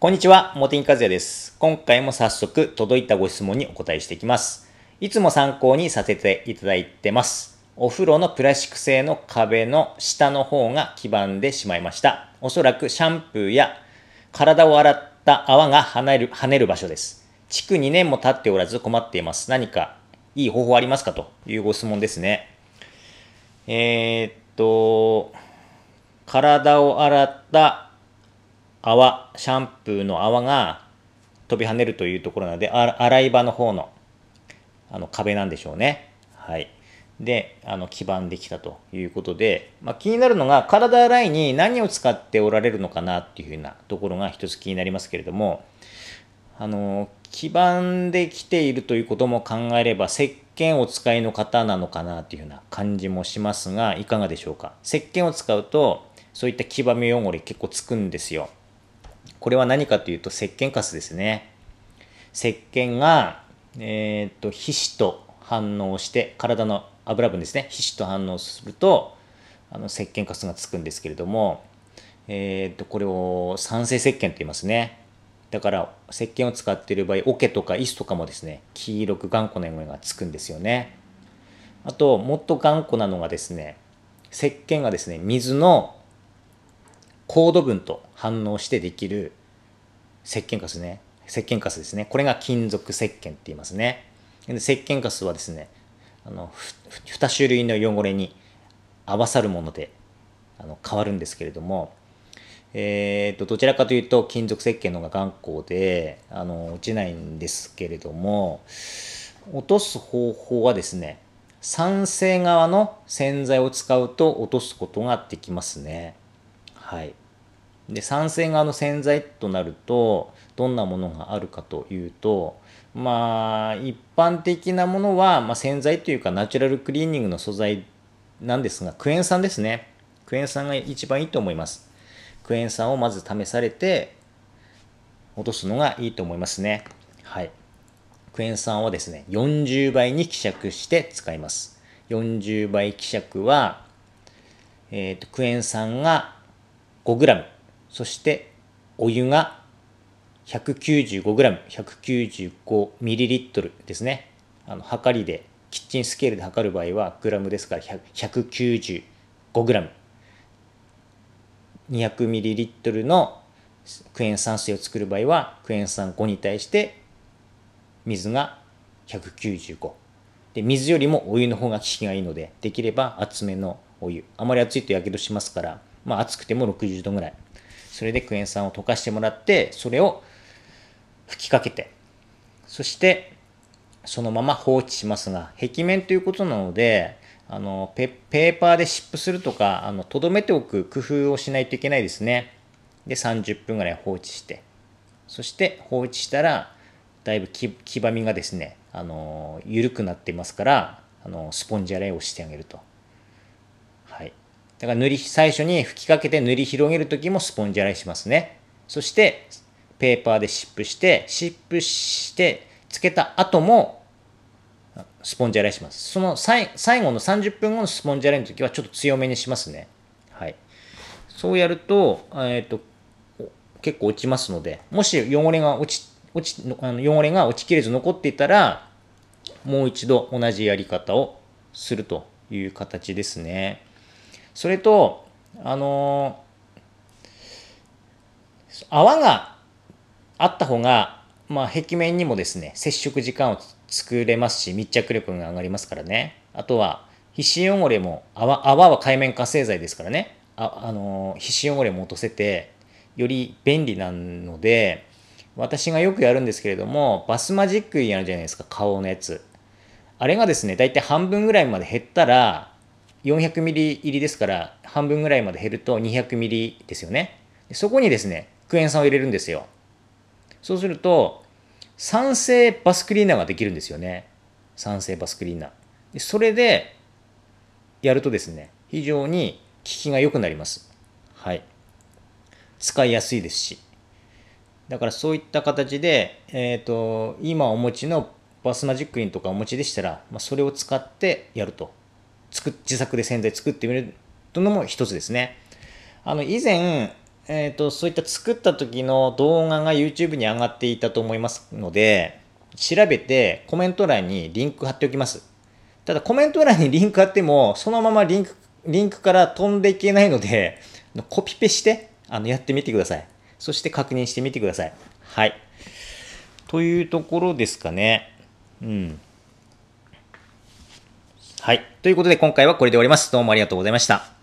こんにちは、モティンカズヤです。今回も早速届いたご質問にお答えしていきます。いつも参考にさせていただいてます。お風呂のプラスチック製の壁の下の方が黄ばんでしまいました。おそらくシャンプーや体を洗った泡が跳ねる跳ねる場所です。築2年も経っておらず困っています。何かいい方法ありますかというご質問ですね。えー、っと、体を洗った泡、シャンプーの泡が飛び跳ねるというところなので、洗い場の方のあの壁なんでしょうね。はい。で、あの、黄ばんできたということで、まあ、気になるのが、体洗いに何を使っておられるのかなっていうふうなところが一つ気になりますけれども、あの、黄ばんできているということも考えれば、石鹸を使いの方なのかなというふうな感じもしますが、いかがでしょうか。石鹸を使うと、そういった黄ばみ汚れ結構つくんですよ。これは何かというと石鹸カスですね。石鹸が、えー、と皮脂と反応して体の油分ですね皮脂と反応するとあの石鹸カスがつくんですけれども、えー、とこれを酸性石鹸と言いますね。だから石鹸を使っている場合桶とか石とかもですね黄色く頑固な汚れがつくんですよね。あともっと頑固なのがですね石鹸がですね水の高度分と反応してできる石鹸カスね。石鹸カスですね。これが金属石鹸って言いますね。で石鹸カスはですねあの2種類の汚れに合わさるものであの変わるんですけれどもえー、とどちらかというと金属石鹸の方が頑固であの落ちないんですけれども落とす方法はですね酸性側の洗剤を使うと落とすことができますね。はい。で酸性側の洗剤となるとどんなものがあるかというとまあ一般的なものは、まあ、洗剤というかナチュラルクリーニングの素材なんですがクエン酸ですね。クエン酸が一番いいと思います。クエン酸をまず試されて落とすのがいいと思いますね。はい。クエン酸はですね40倍に希釈して使います。40倍希釈は、えーと、クエン酸が 5g そしてお湯が 195g、195ml ですね。あの、測りで、キッチンスケールで測る場合は、グラムですから 195g。200ml のクエン酸水を作る場合は、クエン酸5に対して、水が195。で、水よりもお湯の方が効きがいいので、できれば厚めのお湯。あまり熱いとやけどしますから、まあ熱くても60度ぐらい。それでクエン酸を溶かしてもらってそれを吹きかけてそしてそのまま放置しますが壁面ということなのであのペーパーで湿布するとかあの留めておく工夫をしないといけないですね。で30分ぐらい放置してそして放置したらだいぶ黄ばみがですねあの緩くなっていますからあのスポンジ洗いをしてあげると。はい。だから塗り、最初に吹きかけて塗り広げるときもスポンジ洗いしますね。そして、ペーパーで湿布して、湿布して、つけた後も、スポンジ洗いします。その最最後の30分後のスポンジ洗いの時はちょっと強めにしますね。はい。そうやると、えっ、ー、と、結構落ちますので、もし汚れが落ち、落ち、あの汚れが落ちきれず残っていたら、もう一度同じやり方をするという形ですね。それと、あのー、泡があった方が、まあ、壁面にもですね、接触時間を作れますし、密着力が上がりますからね。あとは、皮脂汚れも泡、泡は界面活性剤ですからね。あ、あのー、皮脂汚れも落とせて、より便利なので、私がよくやるんですけれども、バスマジックやるじゃないですか、顔のやつ。あれがですね、だいたい半分ぐらいまで減ったら、400ミリ入りですから半分ぐらいまで減ると200ミリですよね。そこにですね、クエン酸を入れるんですよ。そうすると、酸性バスクリーナーができるんですよね。酸性バスクリーナー。それでやるとですね、非常に効きが良くなります。はい。使いやすいですし。だからそういった形で、えっ、ー、と、今お持ちのバスマジックリンとかお持ちでしたら、まあ、それを使ってやると。作自作で洗剤作ってみるというのも一つですね。あの以前えっ、と、そういった作った時の動画が YouTube に上がっていたと思いますので、調べてコメント欄にリンク貼っておきます。ただコメント欄にリンク貼っても、そのままリンク、リンクから飛んでいけないので、コピペして、あの、やってみてください。そして確認してみてください。はい。というところですかね。うん。はい。ということで今回はこれで終わります。どうもありがとうございました。